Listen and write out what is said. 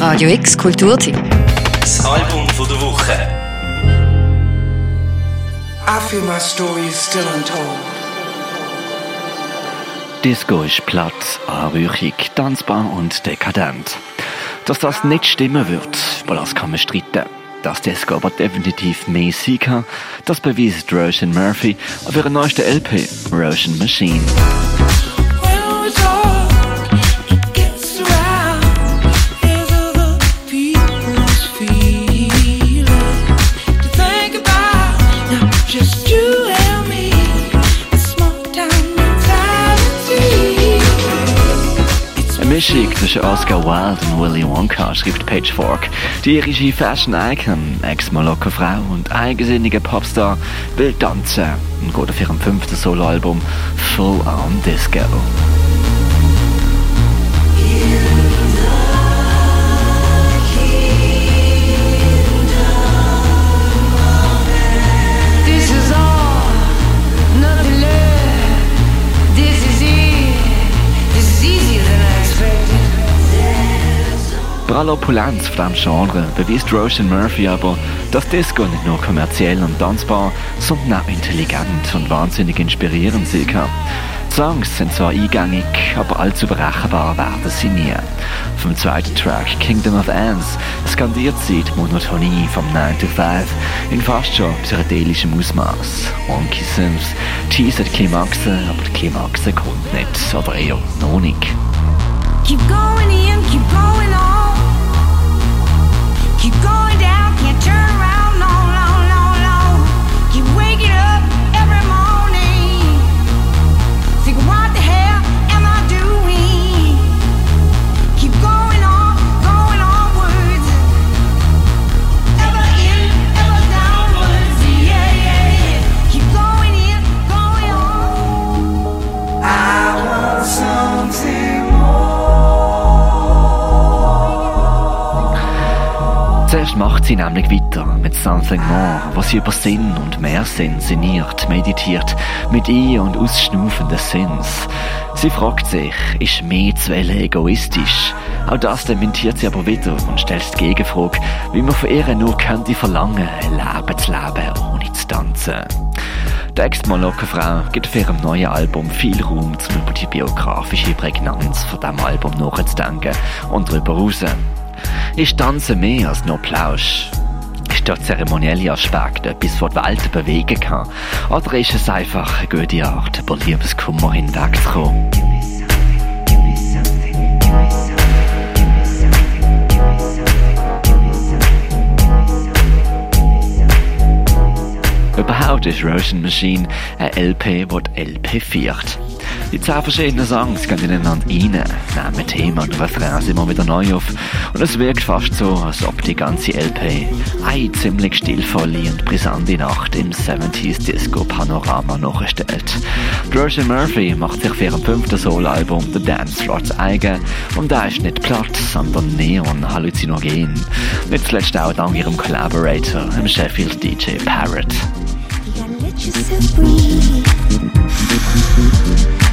Radio X Kulturteam. Das Album von der Woche. I feel my story is still untold. Disco ist platt, anrüchig, tanzbar und dekadent. Dass das nicht stimmen wird, über das kann man streiten. Dass Disco aber definitiv mehr sein kann, das beweist Roshan Murphy auf ihrer neuesten LP, Roshan Machine. Mischung zwischen Oscar Wilde und Willy Wonka, schreibt Pitchfork. Die irische Fashion-Icon, Ex-Moloko-Frau und eigensinnige Popstar will tanzen und geht auf ihrem fünften Soloalbum Full On Disco. This Brallo Pulenz von diesem Genre beweist Roshan Murphy aber, dass Disco nicht nur kommerziell und tanzbar, sondern auch intelligent und wahnsinnig inspirierend sein kann. Songs sind zwar eingängig, aber allzu berechenbar werden sie nie. Vom zweiten Track Kingdom of Ants skandiert sie die Monotonie vom 9 to 5 in fast schon psychedelischem Ausmaß. Wonky Sims teasert Klimaxe, aber die Klimaxe kommt nicht, oder eher noch nicht. Zuerst macht sie nämlich weiter mit Something More, was sie über Sinn und Mehrsinn sinniert, meditiert, mit ein- und ausschnaufenden Sinns. Sie fragt sich, ist mehr zu wollen egoistisch? Auch das dementiert sie aber wieder und stellt die Gegenfrage, wie man von ihr nur könnte verlangen, Leben zu leben, ohne zu tanzen. Die Ex-Moloko-Frau gibt auf ihrem neuen Album viel Raum, um über die biografische Prägnanz von diesem Album nachzudenken und darüber raus. Ist Tanzen mehr als nur Plausch? Ist der zeremonielle Aspekt etwas, das die Welt bewegen kann? Oder ist es einfach eine gute Art, über Liebeskummer hinwegzukommen? Überhaupt ist Roshan Machine ein LP, die LP feiert. Die zehn verschiedenen Songs gehen ineinander rein, nehmen Thema und Refrains immer wieder neu auf und es wirkt fast so, als ob die ganze LP eine ziemlich stilvolle und brisante Nacht im 70s Disco Panorama nachstellt. Roshan Murphy macht sich für ihrem fünften Soloalbum The Dance Floor zu eigen und da ist nicht platt, sondern neon halluzinogen. Nicht zuletzt auch dank ihrem Collaborator, dem Sheffield DJ Parrot. You